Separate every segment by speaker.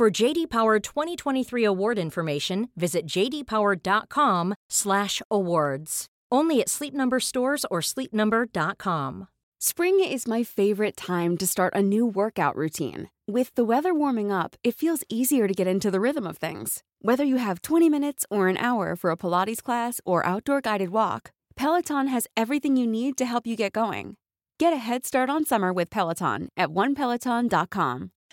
Speaker 1: For JD Power 2023 award information, visit jdpower.com/awards. Only at Sleep Number stores or sleepnumber.com.
Speaker 2: Spring is my favorite time to start a new workout routine. With the weather warming up, it feels easier to get into the rhythm of things. Whether you have 20 minutes or an hour for a Pilates class or outdoor guided walk, Peloton has everything you need to help you get going. Get a head start on summer with Peloton at onepeloton.com.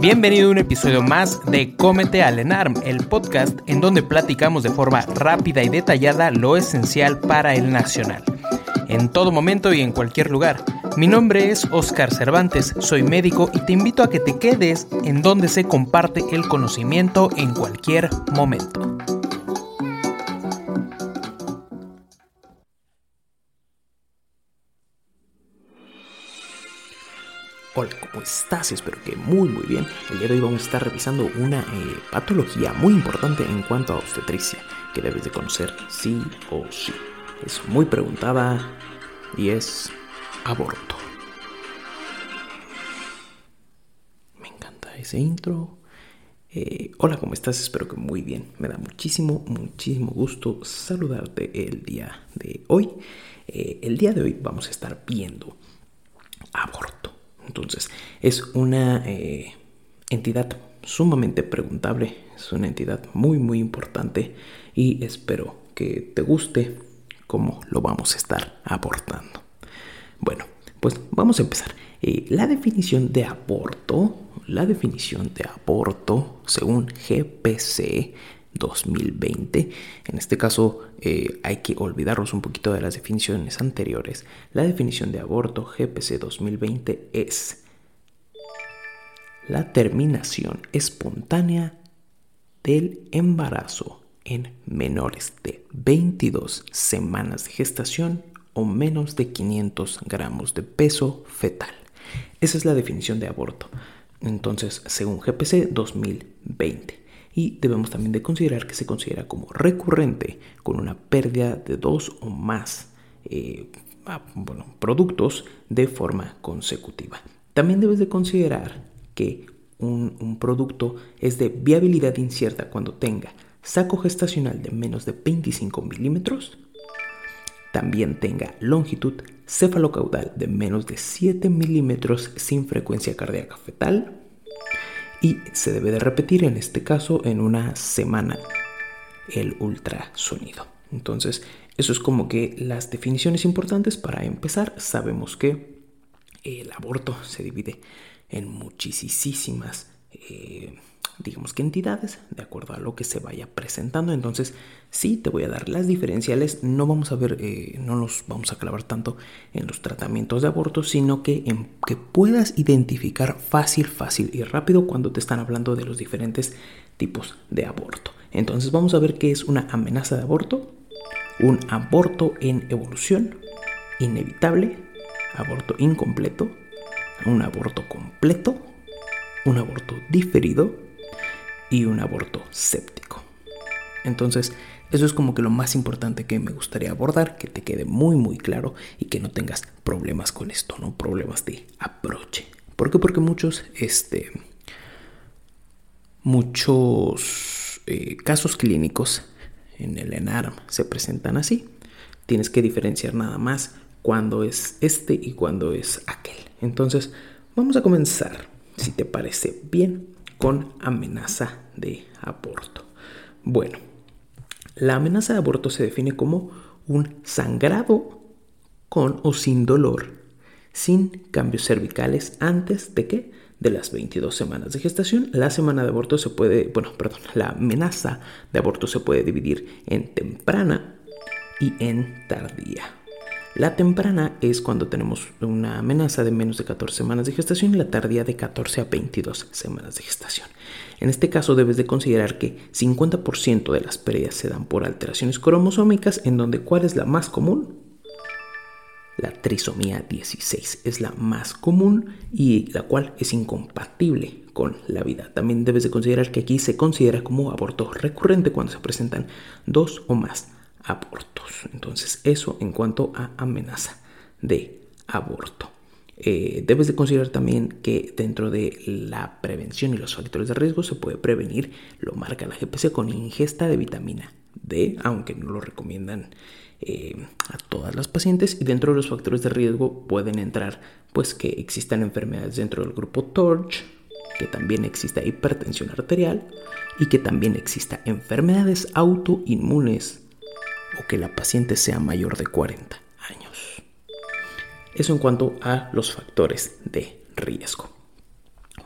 Speaker 3: Bienvenido a un episodio más de Cómete al ENARM, el podcast en donde platicamos de forma rápida y detallada lo esencial para el nacional. En todo momento y en cualquier lugar. Mi nombre es Oscar Cervantes, soy médico y te invito a que te quedes en donde se comparte el conocimiento en cualquier momento. Hola, ¿cómo estás? Espero que muy muy bien. El día de hoy vamos a estar revisando una eh, patología muy importante en cuanto a obstetricia que debes de conocer sí o sí. Es muy preguntada y es aborto. Me encanta ese intro. Eh, hola, ¿cómo estás? Espero que muy bien. Me da muchísimo, muchísimo gusto saludarte el día de hoy. Eh, el día de hoy vamos a estar viendo aborto. Entonces, es una eh, entidad sumamente preguntable, es una entidad muy, muy importante y espero que te guste cómo lo vamos a estar abordando. Bueno, pues vamos a empezar. Eh, la definición de aborto, la definición de aborto según GPC 2020. En este caso eh, hay que olvidarnos un poquito de las definiciones anteriores. La definición de aborto GPC 2020 es la terminación espontánea del embarazo en menores de 22 semanas de gestación o menos de 500 gramos de peso fetal. Esa es la definición de aborto. Entonces, según GPC 2020 y debemos también de considerar que se considera como recurrente con una pérdida de dos o más eh, ah, productos de forma consecutiva. También debes de considerar que un, un producto es de viabilidad incierta cuando tenga saco gestacional de menos de 25 milímetros, también tenga longitud cefalocaudal de menos de 7 milímetros sin frecuencia cardíaca fetal, y se debe de repetir en este caso en una semana el ultrasonido. Entonces, eso es como que las definiciones importantes para empezar. Sabemos que el aborto se divide en muchísimas eh, digamos que entidades, de acuerdo a lo que se vaya presentando. Entonces, sí, te voy a dar las diferenciales. No vamos a ver, eh, no nos vamos a clavar tanto en los tratamientos de aborto, sino que en que puedas identificar fácil, fácil y rápido cuando te están hablando de los diferentes tipos de aborto. Entonces, vamos a ver qué es una amenaza de aborto, un aborto en evolución, inevitable, aborto incompleto, un aborto completo, un aborto diferido y un aborto séptico. Entonces, eso es como que lo más importante que me gustaría abordar, que te quede muy muy claro y que no tengas problemas con esto, no problemas de aproche. ¿Por qué? Porque muchos, este, muchos eh, casos clínicos en el ENARM se presentan así. Tienes que diferenciar nada más cuando es este y cuando es aquel. Entonces, vamos a comenzar, si te parece bien, con amenaza de aborto. Bueno, la amenaza de aborto se define como un sangrado con o sin dolor, sin cambios cervicales antes de que de las 22 semanas de gestación. La semana de aborto se puede, bueno, perdón, la amenaza de aborto se puede dividir en temprana y en tardía. La temprana es cuando tenemos una amenaza de menos de 14 semanas de gestación y la tardía de 14 a 22 semanas de gestación. En este caso debes de considerar que 50% de las pérdidas se dan por alteraciones cromosómicas, en donde ¿cuál es la más común? La trisomía 16 es la más común y la cual es incompatible con la vida. También debes de considerar que aquí se considera como aborto recurrente cuando se presentan dos o más abortos. Entonces, eso en cuanto a amenaza de aborto. Eh, debes de considerar también que dentro de la prevención y los factores de riesgo se puede prevenir, lo marca la GPC, con ingesta de vitamina D, aunque no lo recomiendan eh, a todas las pacientes. Y dentro de los factores de riesgo pueden entrar pues que existan enfermedades dentro del grupo TORCH, que también exista hipertensión arterial y que también exista enfermedades autoinmunes o que la paciente sea mayor de 40 años. Eso en cuanto a los factores de riesgo.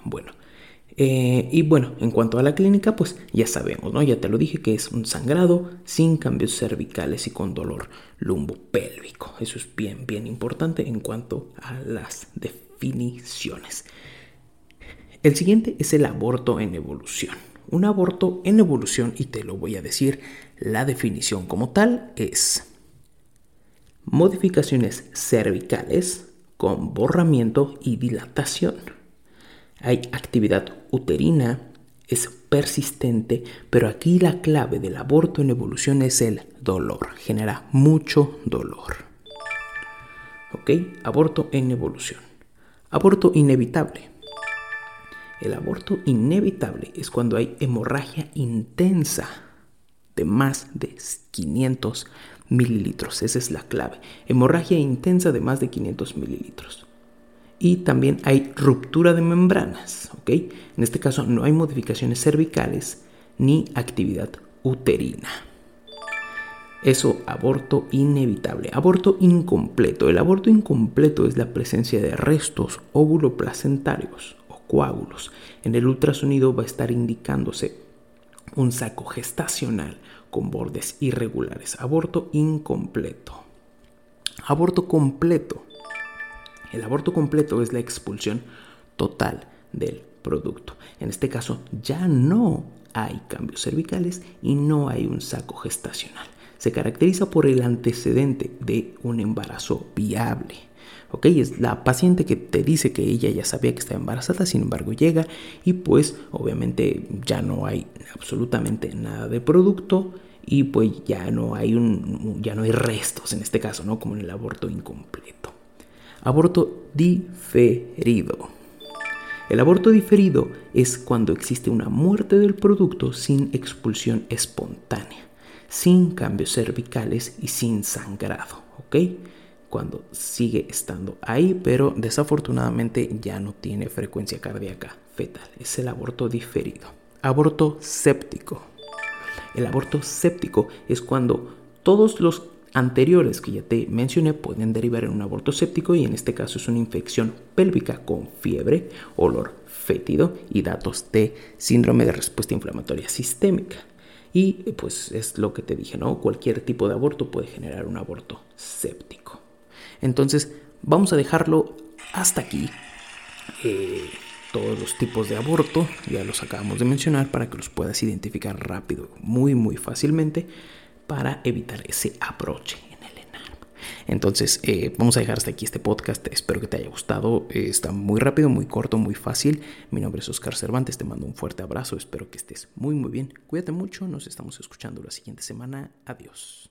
Speaker 3: Bueno, eh, y bueno, en cuanto a la clínica, pues ya sabemos, ¿no? Ya te lo dije que es un sangrado sin cambios cervicales y con dolor lumbopélvico. Eso es bien, bien importante en cuanto a las definiciones. El siguiente es el aborto en evolución. Un aborto en evolución, y te lo voy a decir, la definición como tal es modificaciones cervicales con borramiento y dilatación. Hay actividad uterina, es persistente, pero aquí la clave del aborto en evolución es el dolor, genera mucho dolor. ¿Ok? Aborto en evolución. Aborto inevitable. El aborto inevitable es cuando hay hemorragia intensa de más de 500 mililitros. Esa es la clave. Hemorragia intensa de más de 500 mililitros. Y también hay ruptura de membranas. ¿ok? En este caso no hay modificaciones cervicales ni actividad uterina. Eso, aborto inevitable. Aborto incompleto. El aborto incompleto es la presencia de restos óvulo-placentarios o coágulos. En el ultrasonido va a estar indicándose un saco gestacional con bordes irregulares. Aborto incompleto. Aborto completo. El aborto completo es la expulsión total del producto. En este caso ya no hay cambios cervicales y no hay un saco gestacional. Se caracteriza por el antecedente de un embarazo viable. ¿ok? Es la paciente que te dice que ella ya sabía que estaba embarazada, sin embargo llega y pues obviamente ya no hay absolutamente nada de producto y pues ya no hay un ya no hay restos en este caso, ¿no? Como en el aborto incompleto. Aborto diferido. El aborto diferido es cuando existe una muerte del producto sin expulsión espontánea, sin cambios cervicales y sin sangrado, ¿ok? cuando sigue estando ahí, pero desafortunadamente ya no tiene frecuencia cardíaca fetal. Es el aborto diferido. Aborto séptico. El aborto séptico es cuando todos los anteriores que ya te mencioné pueden derivar en un aborto séptico y en este caso es una infección pélvica con fiebre, olor fétido y datos de síndrome de respuesta inflamatoria sistémica. Y pues es lo que te dije, ¿no? Cualquier tipo de aborto puede generar un aborto séptico. Entonces, vamos a dejarlo hasta aquí. Eh, todos los tipos de aborto, ya los acabamos de mencionar para que los puedas identificar rápido, muy, muy fácilmente, para evitar ese aproche en el. Entonces, eh, vamos a dejar hasta aquí este podcast. Espero que te haya gustado. Eh, está muy rápido, muy corto, muy fácil. Mi nombre es Oscar Cervantes. Te mando un fuerte abrazo. Espero que estés muy, muy bien. Cuídate mucho. Nos estamos escuchando la siguiente semana. Adiós.